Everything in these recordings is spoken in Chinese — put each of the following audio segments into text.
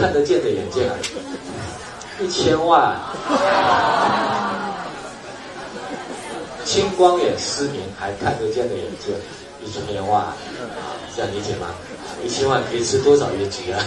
看得见的眼镜啊？一千万。青光眼失明还看得见的眼镜，一千万，这样理解吗？一千万可以吃多少月菊啊？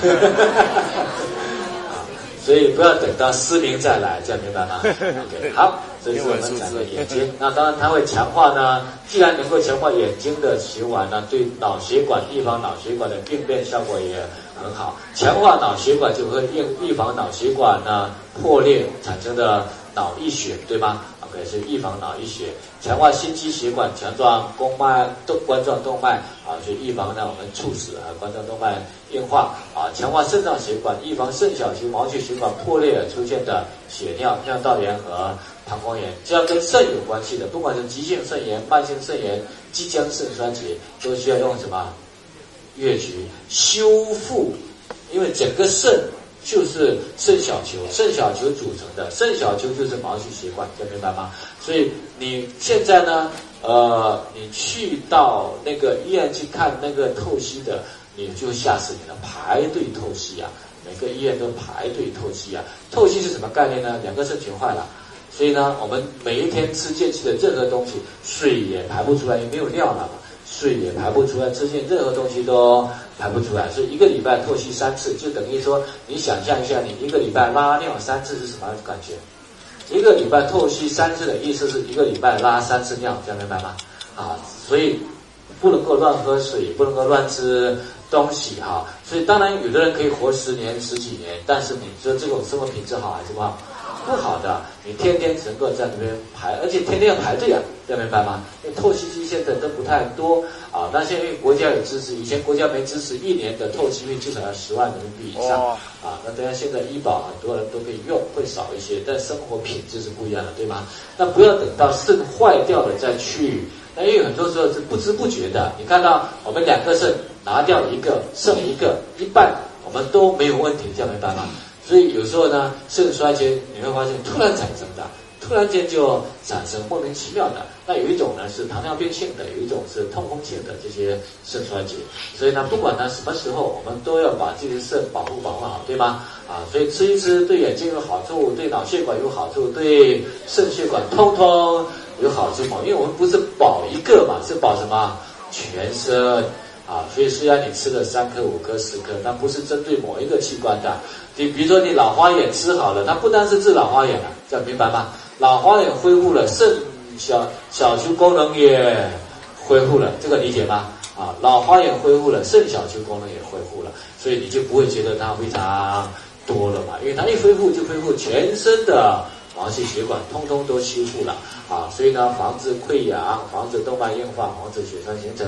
所以不要等到失明再来，这样明白吗？OK，好，这是我们讲的眼睛。那当然它会强化呢，既然能够强化眼睛的循环呢，对脑血管预防脑血管的病变效果也很好。强化脑血管就会预预防脑血管呢破裂产生的脑溢血，对吗？也是预防脑溢血，强化心肌血管，强壮宫脉动冠状动脉啊，去预防呢我们猝死啊冠状动脉硬化啊，强化肾脏血管，预防肾小球毛细血管破裂而出现的血尿、尿道炎和膀胱炎，这样跟肾有关系的，不管是急性肾炎、慢性肾炎、即将肾衰竭，都需要用什么？越菊修复，因为整个肾。就是肾小球，肾小球组成的，肾小球就是毛细血管，这明白吗？所以你现在呢，呃，你去到那个医院去看那个透析的，你就吓死你了，排队透析啊，每个医院都排队透析啊。透析是什么概念呢？两个肾全坏了，所以呢，我们每一天吃进去的任何东西，水也排不出来，也没有尿了。水也排不出来，吃进任何东西都排不出来，所以一个礼拜透析三次，就等于说，你想象一下，你一个礼拜拉尿三次是什么感觉？一个礼拜透析三次的意思是一个礼拜拉三次尿，这样明白吗？啊，所以不能够乱喝水，不能够乱吃东西哈。所以当然，有的人可以活十年、十几年，但是你说这种生活品质好还是不好？不好的，你天天只能够在那边排，而且天天要排队啊，这明白吗？因为透析机现在都不太多啊，但是因为国家有支持，以前国家没支持，一年的透析率至少要十万人民币以上啊。那当然现在医保很多人都可以用，会少一些，但生活品质是不一样的，对吗？那不要等到肾坏掉了再去，那因为很多时候是不知不觉的。你看到我们两个肾拿掉一个，剩一个一半，我们都没有问题，这样明白吗？所以有时候呢，肾衰竭你会发现突然产生的，突然间就产生莫名其妙的。那有一种呢是糖尿病性的，有一种是痛风性的这些肾衰竭。所以呢，不管它什么时候，我们都要把这些肾保护保护好，对吗？啊，所以吃一吃对眼睛有好处，对脑血管有好处，对肾血管通通有好处嘛。因为我们不是保一个嘛，是保什么？全身。啊，所以虽然你吃了三颗、五颗、十颗，但不是针对某一个器官的。你比如说，你老花眼吃好了，它不单是治老花眼了，这样明白吗？老花眼恢复了，肾小小球功能也恢复了，这个理解吗？啊，老花眼恢复了，肾小球功能也恢复了，所以你就不会觉得它非常多了嘛，因为它一恢复就恢复全身的毛细血管，通通都修复了啊，所以呢，防止溃疡，防止动脉硬化，防止血栓形成。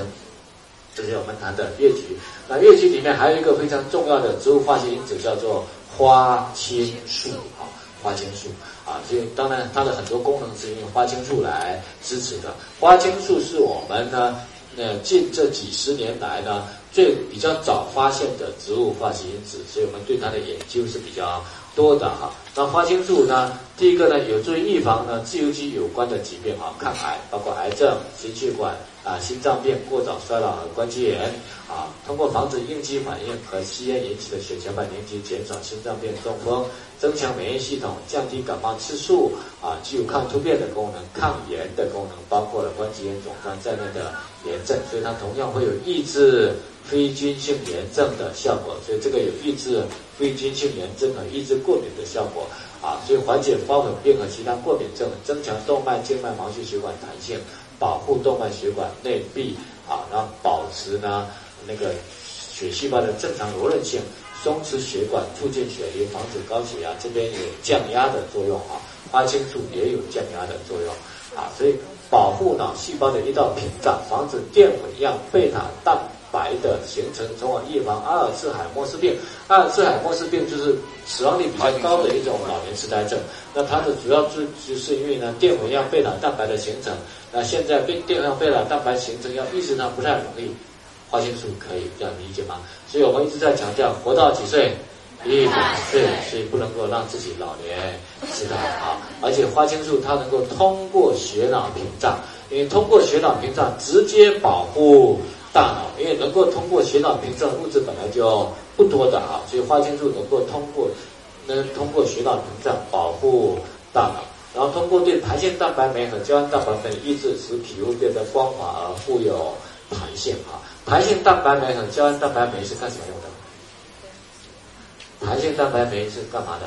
这是我们谈的越菊。那越菊里面还有一个非常重要的植物化学因子，叫做花青素。啊，花青素啊，所以当然它的很多功能是用花青素来支持的。花青素是我们呢，呃，近这几十年来呢，最比较早发现的植物化学因子，所以我们对它的研究是比较多的哈。那花青素呢，第一个呢，有助于预防呢自由基有关的疾病啊，抗癌，包括癌症、心血管。啊，心脏病、过早衰老和关节炎啊，通过防止应激反应和吸烟引起的血小板凝集，减少心脏病、中风，增强免疫系统，降低感冒次数啊，具有抗突变的功能、抗炎的功能，包括了关节炎肿胀在内的炎症，所以它同样会有抑制非菌性炎症的效果，所以这个有抑制非菌性炎症和抑制过敏的效果啊，所以缓解包粉病和其他过敏症，增强动脉、静脉、毛细血管弹性。保护动脉血管内壁啊，然后保持呢那个血细胞的正常柔韧性，松弛血管，促进血液，防止高血压。这边有降压的作用啊，花青素也有降压的作用啊，所以保护脑细胞的一道屏障，防止淀粉样贝塔蛋癌的形成，从而预防阿尔茨海默氏病。阿尔茨海默氏病就是死亡率比较高的一种老年痴呆症。那它的主要就就是因为呢淀粉样贝塔蛋白的形成。那现在被电上贝塔蛋白形成要抑制它不太容易，花青素可以这样理解吗？所以我们一直在强调，活到几岁，一百岁，所以不能够让自己老年痴呆啊！而且花青素它能够通过血脑屏障，因为通过血脑屏障直接保护大脑，因为能够通过血脑屏障物质本来就不多的啊，所以花青素能够通过能通过血脑屏障保护大脑，然后通过对弹性蛋白酶和胶原蛋白酶的抑制，使皮肤变得光滑而富有弹性啊。弹性蛋白酶和胶原蛋白酶是干什么用的？弹性蛋白酶是干嘛的？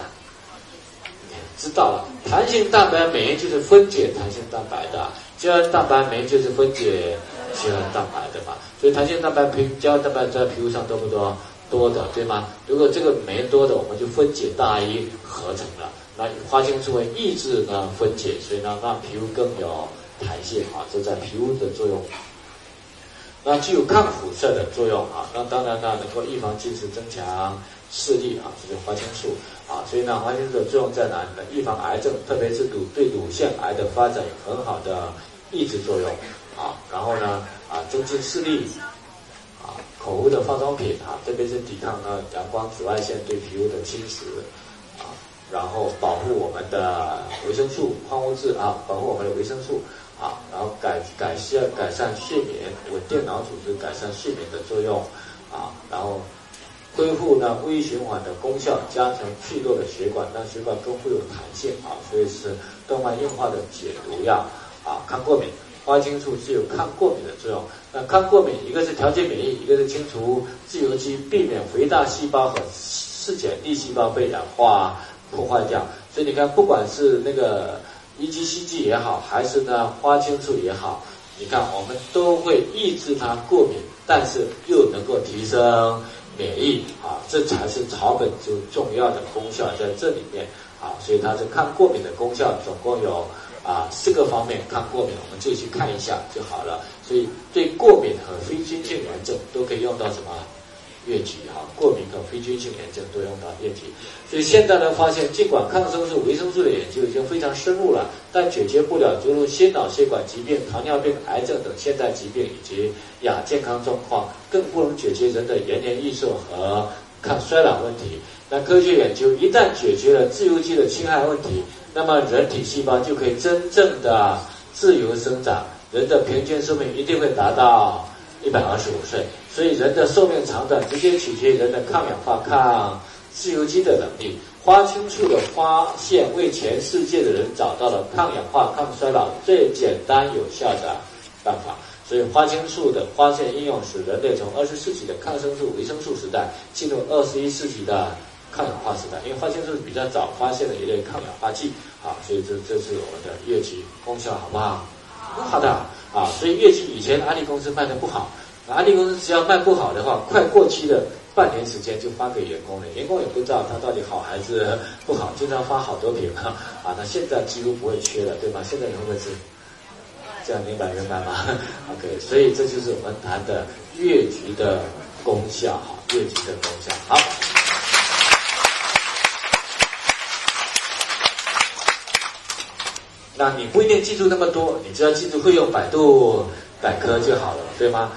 知道了，弹性蛋白酶就是分解弹性蛋白的，胶原蛋白酶就是分解胶原蛋白的吧。所以弹性蛋白皮胶原蛋白在皮肤上多不多？多的，对吗？如果这个酶多的，我们就分解大于合成了。那花青素会抑制呢分解，所以呢让皮肤更有弹性啊，这在皮肤的作用。那具有抗辐射的作用啊，那当然呢能够预防近视、增强视力啊，这是花青素啊。所以呢，花青素的作用在哪里呢？预防癌症，特别是乳对乳腺癌的发展有很好的抑制作用啊。然后呢啊，增进视力啊，口服的化妆品啊，特别是抵抗呢阳光紫外线对皮肤的侵蚀啊，然后保护我们的维生素、矿物质啊，保护我们的维生素。啊，然后改改善改善睡眠，稳定脑组织，改善睡眠的作用，啊，然后恢复呢微循环的功效，加强脆弱的血管，让血管更富有弹性啊，所以是动脉硬化的解毒药啊，抗过敏，花青素是有抗过敏的作用。那抗过敏，一个是调节免疫，一个是清除自由基，避免肥大细胞和嗜碱粒细胞被氧化破坏掉。所以你看，不管是那个。一级西剂也好，还是呢花青素也好，你看我们都会抑制它过敏，但是又能够提升免疫啊，这才是草本就重要的功效在这里面啊，所以它是抗过敏的功效，总共有啊四个方面抗过敏，我们就去看一下就好了。所以对过敏和非菌性炎症都可以用到什么？疟疾哈，过敏和非菌性炎症都用到疟疾，所以现在呢发现，尽管抗生素、维生素的研究已经非常深入了，但解决不了诸如心脑血管疾病、糖尿病、癌症等现代疾病以及亚健康状况，更不能解决人的延年益寿和抗衰老问题。那科学研究一旦解决了自由基的侵害问题，那么人体细胞就可以真正的自由生长，人的平均寿命一定会达到一百二十五岁。所以人的寿命长短直接取决于人的抗氧化、抗自由基的能力。花青素的发现为全世界的人找到了抗氧化、抗衰老最简单有效的办法。所以花青素的发现应用使人类从二十世纪的抗生素、维生素时代进入二十一世纪的抗氧化时代。因为花青素是比较早发现的一类抗氧化剂啊，所以这这是我们的疟疾功效好不好？好的啊，所以疟疾以前安利公司卖的不好。安利公司只要卖不好的话，快过期的半年时间就发给员工了，员工也不知道他到底好还是不好，经常发好多瓶啊，啊，那现在几乎不会缺了，对吗？现在你会不会是这样明白明白吗？OK，所以这就是我们谈的越级的功效哈，越级的功效。好，那你不一定记住那么多，你只要记住会用百度百科就好了，对吗？